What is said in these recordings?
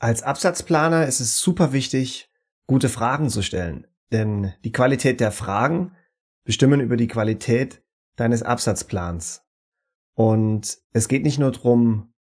Als Absatzplaner ist es super wichtig, gute Fragen zu stellen. Denn die Qualität der Fragen bestimmen über die Qualität deines Absatzplans. Und es geht nicht nur darum,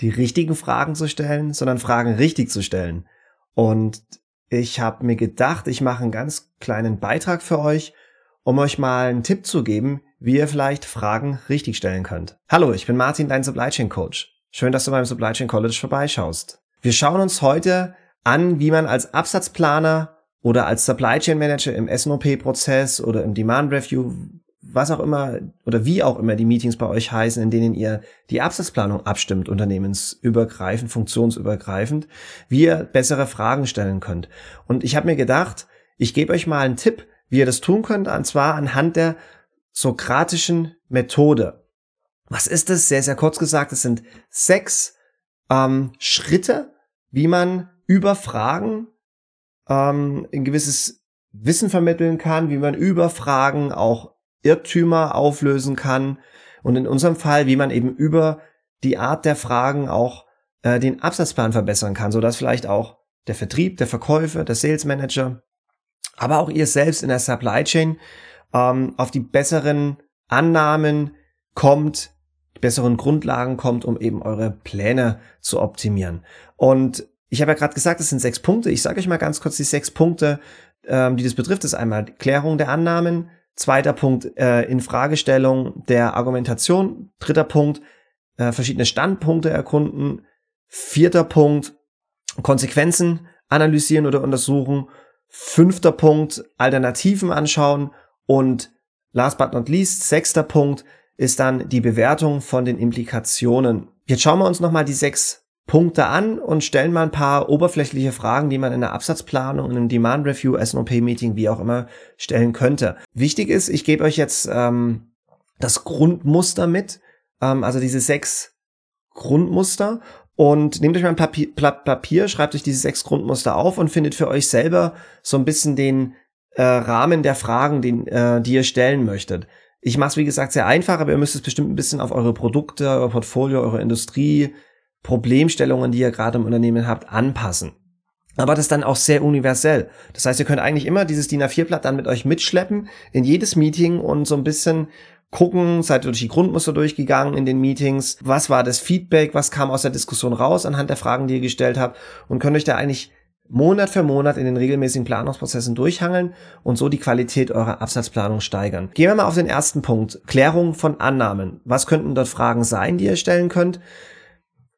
die richtigen Fragen zu stellen, sondern Fragen richtig zu stellen. Und ich habe mir gedacht, ich mache einen ganz kleinen Beitrag für euch, um euch mal einen Tipp zu geben, wie ihr vielleicht Fragen richtig stellen könnt. Hallo, ich bin Martin, dein Supply Chain Coach. Schön, dass du beim Supply Chain College vorbeischaust. Wir schauen uns heute an, wie man als Absatzplaner oder als Supply Chain Manager im SNOP-Prozess oder im Demand Review, was auch immer oder wie auch immer die Meetings bei euch heißen, in denen ihr die Absatzplanung abstimmt, unternehmensübergreifend, funktionsübergreifend, wie ihr bessere Fragen stellen könnt. Und ich habe mir gedacht, ich gebe euch mal einen Tipp, wie ihr das tun könnt, und zwar anhand der sokratischen Methode. Was ist das? Sehr, sehr kurz gesagt, es sind sechs ähm, Schritte, wie man über Fragen ähm, ein gewisses Wissen vermitteln kann, wie man über Fragen auch Irrtümer auflösen kann und in unserem Fall, wie man eben über die Art der Fragen auch äh, den Absatzplan verbessern kann, so dass vielleicht auch der Vertrieb, der Verkäufer, der Sales Manager, aber auch ihr selbst in der Supply Chain ähm, auf die besseren Annahmen kommt, besseren Grundlagen kommt, um eben eure Pläne zu optimieren. Und ich habe ja gerade gesagt, es sind sechs Punkte. Ich sage euch mal ganz kurz die sechs Punkte, ähm, die das betrifft. Das ist einmal Klärung der Annahmen, zweiter Punkt äh, Infragestellung der Argumentation, dritter Punkt äh, verschiedene Standpunkte erkunden, vierter Punkt Konsequenzen analysieren oder untersuchen, fünfter Punkt Alternativen anschauen und last but not least sechster Punkt ist dann die Bewertung von den Implikationen. Jetzt schauen wir uns nochmal die sechs Punkte an und stellen mal ein paar oberflächliche Fragen, die man in der Absatzplanung, in einem Demand Review, SNOP-Meeting, wie auch immer, stellen könnte. Wichtig ist, ich gebe euch jetzt ähm, das Grundmuster mit, ähm, also diese sechs Grundmuster und nehmt euch mal ein Papier, Papier, schreibt euch diese sechs Grundmuster auf und findet für euch selber so ein bisschen den äh, Rahmen der Fragen, den, äh, die ihr stellen möchtet. Ich mache es, wie gesagt, sehr einfach, aber ihr müsst es bestimmt ein bisschen auf eure Produkte, euer Portfolio, eure Industrie, Problemstellungen, die ihr gerade im Unternehmen habt, anpassen. Aber das dann auch sehr universell. Das heißt, ihr könnt eigentlich immer dieses DIN A4-Blatt dann mit euch mitschleppen in jedes Meeting und so ein bisschen gucken, seid ihr durch die Grundmuster durchgegangen in den Meetings, was war das Feedback, was kam aus der Diskussion raus anhand der Fragen, die ihr gestellt habt und könnt euch da eigentlich Monat für Monat in den regelmäßigen Planungsprozessen durchhangeln und so die Qualität eurer Absatzplanung steigern. Gehen wir mal auf den ersten Punkt. Klärung von Annahmen. Was könnten dort Fragen sein, die ihr stellen könnt?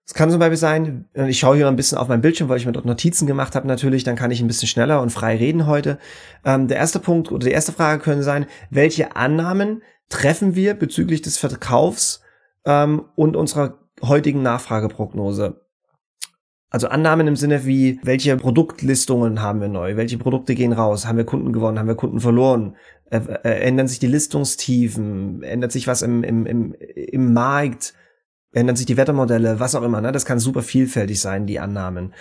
Es kann zum Beispiel sein, ich schaue hier ein bisschen auf mein Bildschirm, weil ich mir dort Notizen gemacht habe natürlich, dann kann ich ein bisschen schneller und frei reden heute. Ähm, der erste Punkt oder die erste Frage könnte sein, welche Annahmen treffen wir bezüglich des Verkaufs ähm, und unserer heutigen Nachfrageprognose? Also Annahmen im Sinne wie, welche Produktlistungen haben wir neu, welche Produkte gehen raus, haben wir Kunden gewonnen, haben wir Kunden verloren, äh, äh, ändern sich die Listungstiefen, ändert sich was im, im, im, im Markt, ändern sich die Wettermodelle, was auch immer. Ne? Das kann super vielfältig sein, die Annahmen.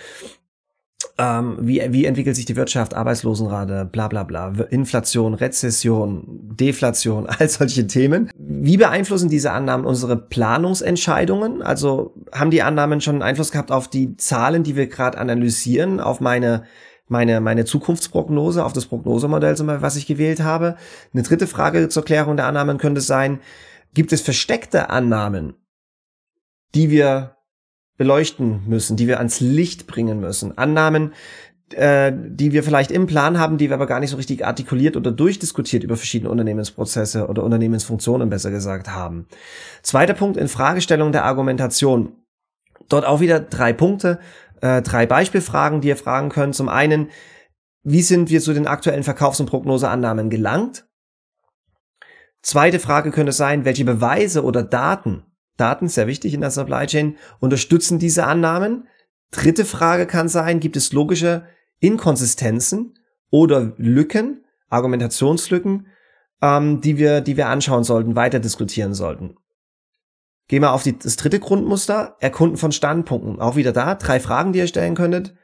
Ähm, wie, wie entwickelt sich die Wirtschaft, Arbeitslosenrate, bla bla bla, Inflation, Rezession, Deflation, all solche Themen. Wie beeinflussen diese Annahmen unsere Planungsentscheidungen? Also haben die Annahmen schon Einfluss gehabt auf die Zahlen, die wir gerade analysieren, auf meine meine, meine Zukunftsprognose, auf das Prognosemodell, zum Beispiel, was ich gewählt habe. Eine dritte Frage zur Klärung der Annahmen könnte sein, gibt es versteckte Annahmen, die wir beleuchten müssen, die wir ans Licht bringen müssen. Annahmen, äh, die wir vielleicht im Plan haben, die wir aber gar nicht so richtig artikuliert oder durchdiskutiert über verschiedene Unternehmensprozesse oder Unternehmensfunktionen besser gesagt haben. Zweiter Punkt in Fragestellung der Argumentation. Dort auch wieder drei Punkte, äh, drei Beispielfragen, die ihr fragen könnt. Zum einen, wie sind wir zu den aktuellen Verkaufs- und Prognoseannahmen gelangt? Zweite Frage könnte sein, welche Beweise oder Daten Daten, sehr wichtig in der Supply Chain, unterstützen diese Annahmen. Dritte Frage kann sein, gibt es logische Inkonsistenzen oder Lücken, Argumentationslücken, ähm, die, wir, die wir anschauen sollten, weiter diskutieren sollten. Gehen wir auf die, das dritte Grundmuster, Erkunden von Standpunkten. Auch wieder da, drei Fragen, die ihr stellen könntet.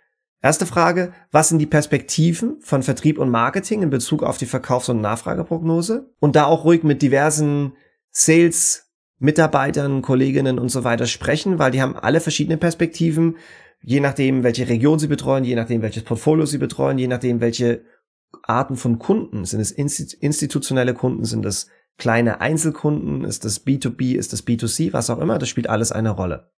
Erste Frage, was sind die Perspektiven von Vertrieb und Marketing in Bezug auf die Verkaufs- und Nachfrageprognose? Und da auch ruhig mit diversen Sales Mitarbeitern, Kolleginnen und so weiter sprechen, weil die haben alle verschiedene Perspektiven je nachdem, welche Region sie betreuen, je nachdem, welches Portfolio sie betreuen, je nachdem, welche Arten von Kunden. Sind es institutionelle Kunden, sind es kleine Einzelkunden, ist das B2B, ist das B2C, was auch immer, das spielt alles eine Rolle.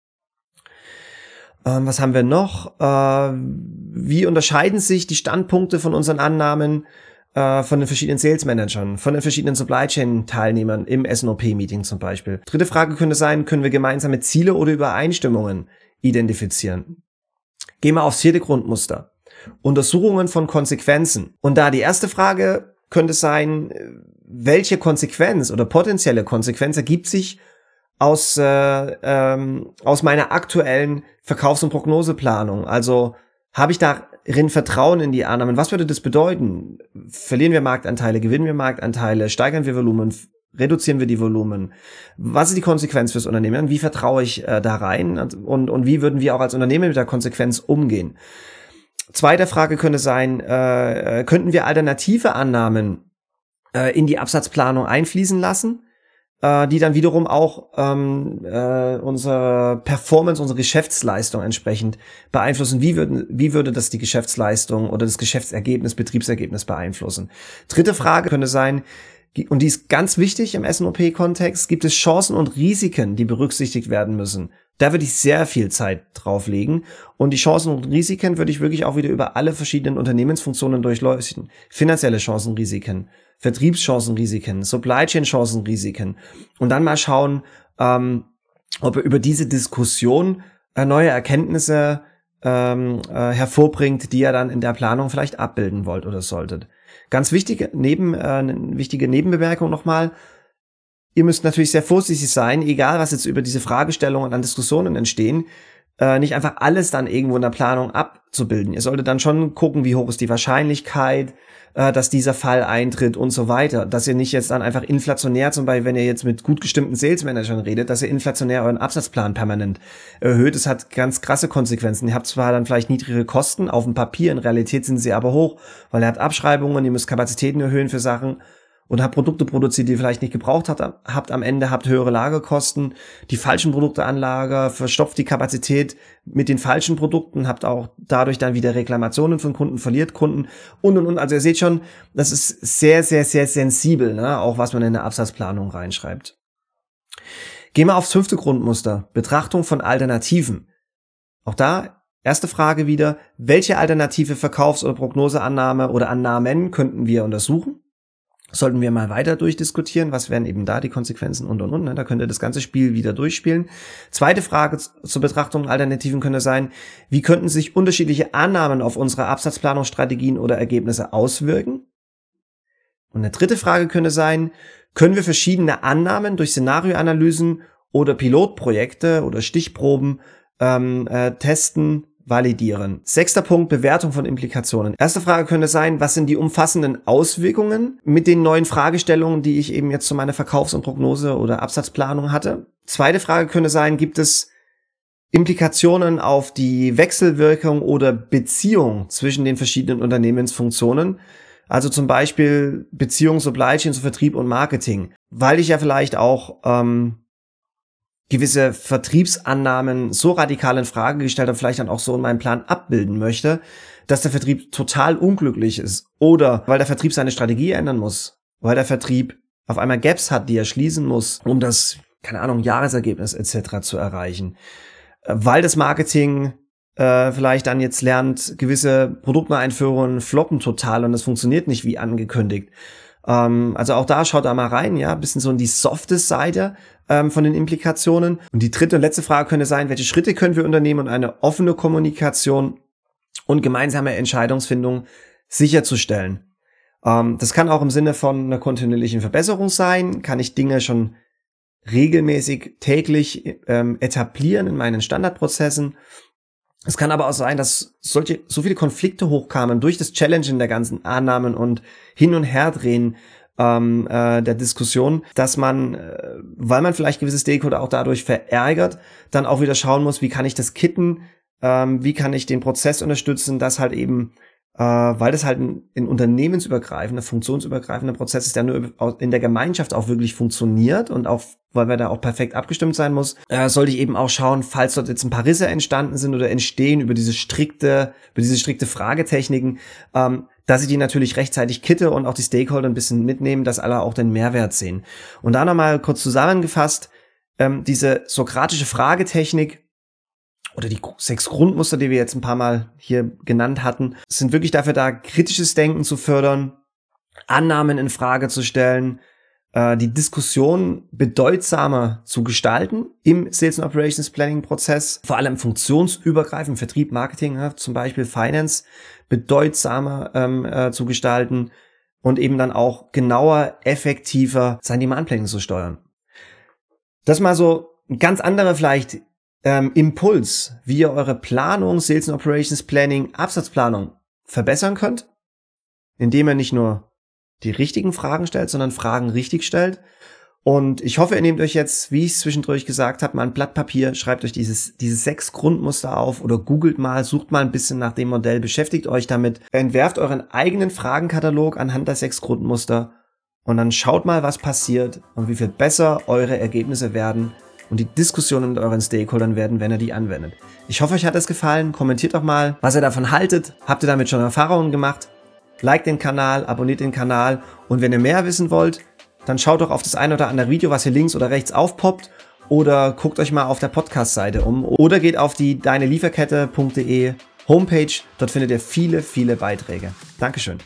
Ähm, was haben wir noch? Äh, wie unterscheiden sich die Standpunkte von unseren Annahmen äh, von den verschiedenen Sales Managern, von den verschiedenen Supply Chain Teilnehmern im SNOP Meeting zum Beispiel? Dritte Frage könnte sein, können wir gemeinsame Ziele oder Übereinstimmungen identifizieren? Gehen wir aufs vierte Grundmuster. Untersuchungen von Konsequenzen. Und da die erste Frage könnte sein, welche Konsequenz oder potenzielle Konsequenz ergibt sich aus, äh, ähm, aus meiner aktuellen Verkaufs- und Prognoseplanung? Also habe ich darin Vertrauen in die Annahmen? Was würde das bedeuten? Verlieren wir Marktanteile, gewinnen wir Marktanteile, steigern wir Volumen, reduzieren wir die Volumen? Was ist die Konsequenz fürs Unternehmen? Wie vertraue ich äh, da rein? Und, und wie würden wir auch als Unternehmen mit der Konsequenz umgehen? Zweite Frage könnte sein, äh, äh, könnten wir alternative Annahmen äh, in die Absatzplanung einfließen lassen, äh, die dann wiederum auch ähm, äh, unsere Performance, unsere Geschäftsleistung entsprechend beeinflussen. Wie, würden, wie würde das die Geschäftsleistung oder das Geschäftsergebnis, Betriebsergebnis beeinflussen? Dritte Frage könnte sein, und die ist ganz wichtig im SNOP-Kontext, gibt es Chancen und Risiken, die berücksichtigt werden müssen. Da würde ich sehr viel Zeit drauflegen. Und die Chancen und Risiken würde ich wirklich auch wieder über alle verschiedenen Unternehmensfunktionen durchleuchten. Finanzielle Chancen, Risiken, Vertriebschancen, Risiken, Supply Chain Chancen, Risiken. Und dann mal schauen, ähm, ob ihr über diese Diskussion äh, neue Erkenntnisse ähm, äh, hervorbringt, die ihr dann in der Planung vielleicht abbilden wollt oder solltet. Ganz wichtige, neben, äh, wichtige Nebenbemerkung nochmal, ihr müsst natürlich sehr vorsichtig sein, egal was jetzt über diese Fragestellungen an Diskussionen entstehen, äh, nicht einfach alles dann irgendwo in der Planung abzubilden. Ihr solltet dann schon gucken, wie hoch ist die Wahrscheinlichkeit, äh, dass dieser Fall eintritt und so weiter. Dass ihr nicht jetzt dann einfach inflationär, zum Beispiel, wenn ihr jetzt mit gut gestimmten Sales Managern redet, dass ihr inflationär euren Absatzplan permanent erhöht. Das hat ganz krasse Konsequenzen. Ihr habt zwar dann vielleicht niedrige Kosten auf dem Papier, in Realität sind sie aber hoch, weil ihr habt Abschreibungen, ihr müsst Kapazitäten erhöhen für Sachen und habt Produkte produziert, die ihr vielleicht nicht gebraucht habt, habt am Ende, habt höhere Lagerkosten, die falschen Produkte an Lager, verstopft die Kapazität mit den falschen Produkten, habt auch dadurch dann wieder Reklamationen von Kunden, verliert Kunden und und und. Also ihr seht schon, das ist sehr, sehr, sehr sensibel, ne? auch was man in der Absatzplanung reinschreibt. Gehen wir aufs fünfte Grundmuster, Betrachtung von Alternativen. Auch da Erste Frage wieder, welche alternative Verkaufs- oder Prognoseannahme oder Annahmen könnten wir untersuchen? Sollten wir mal weiter durchdiskutieren, was wären eben da die Konsequenzen und und und. Ne? Da könnte das ganze Spiel wieder durchspielen. Zweite Frage zur Betrachtung Alternativen könnte sein, wie könnten sich unterschiedliche Annahmen auf unsere Absatzplanungsstrategien oder Ergebnisse auswirken? Und eine dritte Frage könnte sein, können wir verschiedene Annahmen durch Szenarioanalysen oder Pilotprojekte oder Stichproben ähm, äh, testen validieren. Sechster Punkt, Bewertung von Implikationen. Erste Frage könnte sein, was sind die umfassenden Auswirkungen mit den neuen Fragestellungen, die ich eben jetzt zu meiner Verkaufs- und Prognose oder Absatzplanung hatte? Zweite Frage könnte sein, gibt es Implikationen auf die Wechselwirkung oder Beziehung zwischen den verschiedenen Unternehmensfunktionen? Also zum Beispiel Beziehung Supply Chain zu Vertrieb und Marketing, weil ich ja vielleicht auch ähm, gewisse Vertriebsannahmen so radikal in Frage gestellt habe, vielleicht dann auch so in meinem Plan abbilden möchte, dass der Vertrieb total unglücklich ist oder weil der Vertrieb seine Strategie ändern muss, weil der Vertrieb auf einmal Gaps hat, die er schließen muss, um das, keine Ahnung, Jahresergebnis etc. zu erreichen, äh, weil das Marketing äh, vielleicht dann jetzt lernt, gewisse Produkteinführungen floppen total und es funktioniert nicht wie angekündigt ähm, also auch da schaut da mal rein, ja, bisschen so in die softe Seite ähm, von den Implikationen. Und die dritte und letzte Frage könnte sein, welche Schritte können wir unternehmen, um eine offene Kommunikation und gemeinsame Entscheidungsfindung sicherzustellen. Ähm, das kann auch im Sinne von einer kontinuierlichen Verbesserung sein. Kann ich Dinge schon regelmäßig täglich ähm, etablieren in meinen Standardprozessen es kann aber auch sein, dass solche, so viele Konflikte hochkamen durch das Challengen der ganzen Annahmen und Hin- und Herdrehen ähm, äh, der Diskussion, dass man, äh, weil man vielleicht gewisse Stakeholder auch dadurch verärgert, dann auch wieder schauen muss, wie kann ich das kitten, ähm, wie kann ich den Prozess unterstützen, dass halt eben äh, weil das halt ein, ein unternehmensübergreifender, funktionsübergreifender Prozess ist, der nur in der Gemeinschaft auch wirklich funktioniert und auch, weil wir da auch perfekt abgestimmt sein muss, äh, sollte ich eben auch schauen, falls dort jetzt ein paar Risse entstanden sind oder entstehen über diese strikte, über diese strikte Fragetechniken, ähm, dass ich die natürlich rechtzeitig kitte und auch die Stakeholder ein bisschen mitnehmen, dass alle auch den Mehrwert sehen. Und da nochmal kurz zusammengefasst, ähm, diese sokratische Fragetechnik oder die sechs Grundmuster, die wir jetzt ein paar Mal hier genannt hatten, sind wirklich dafür da, kritisches Denken zu fördern, Annahmen in Frage zu stellen, äh, die Diskussion bedeutsamer zu gestalten im Sales and Operations Planning Prozess, vor allem funktionsübergreifend, Vertrieb, Marketing, zum Beispiel Finance, bedeutsamer ähm, äh, zu gestalten und eben dann auch genauer, effektiver sein Demand Planning zu steuern. Das mal so ein ganz anderer vielleicht ähm, Impuls, wie ihr eure Planung, Sales and Operations Planning, Absatzplanung verbessern könnt, indem ihr nicht nur die richtigen Fragen stellt, sondern Fragen richtig stellt. Und ich hoffe, ihr nehmt euch jetzt, wie ich es zwischendurch gesagt habe, mal ein Blatt Papier, schreibt euch dieses, diese sechs Grundmuster auf oder googelt mal, sucht mal ein bisschen nach dem Modell, beschäftigt euch damit, entwerft euren eigenen Fragenkatalog anhand der sechs Grundmuster und dann schaut mal, was passiert und wie viel besser eure Ergebnisse werden, und die Diskussionen mit euren Stakeholdern werden, wenn ihr die anwendet. Ich hoffe, euch hat es gefallen. Kommentiert doch mal, was ihr davon haltet. Habt ihr damit schon Erfahrungen gemacht? Like den Kanal, abonniert den Kanal und wenn ihr mehr wissen wollt, dann schaut doch auf das eine oder andere Video, was hier links oder rechts aufpoppt oder guckt euch mal auf der Podcast-Seite um oder geht auf die deinelieferkette.de Homepage. Dort findet ihr viele, viele Beiträge. Dankeschön.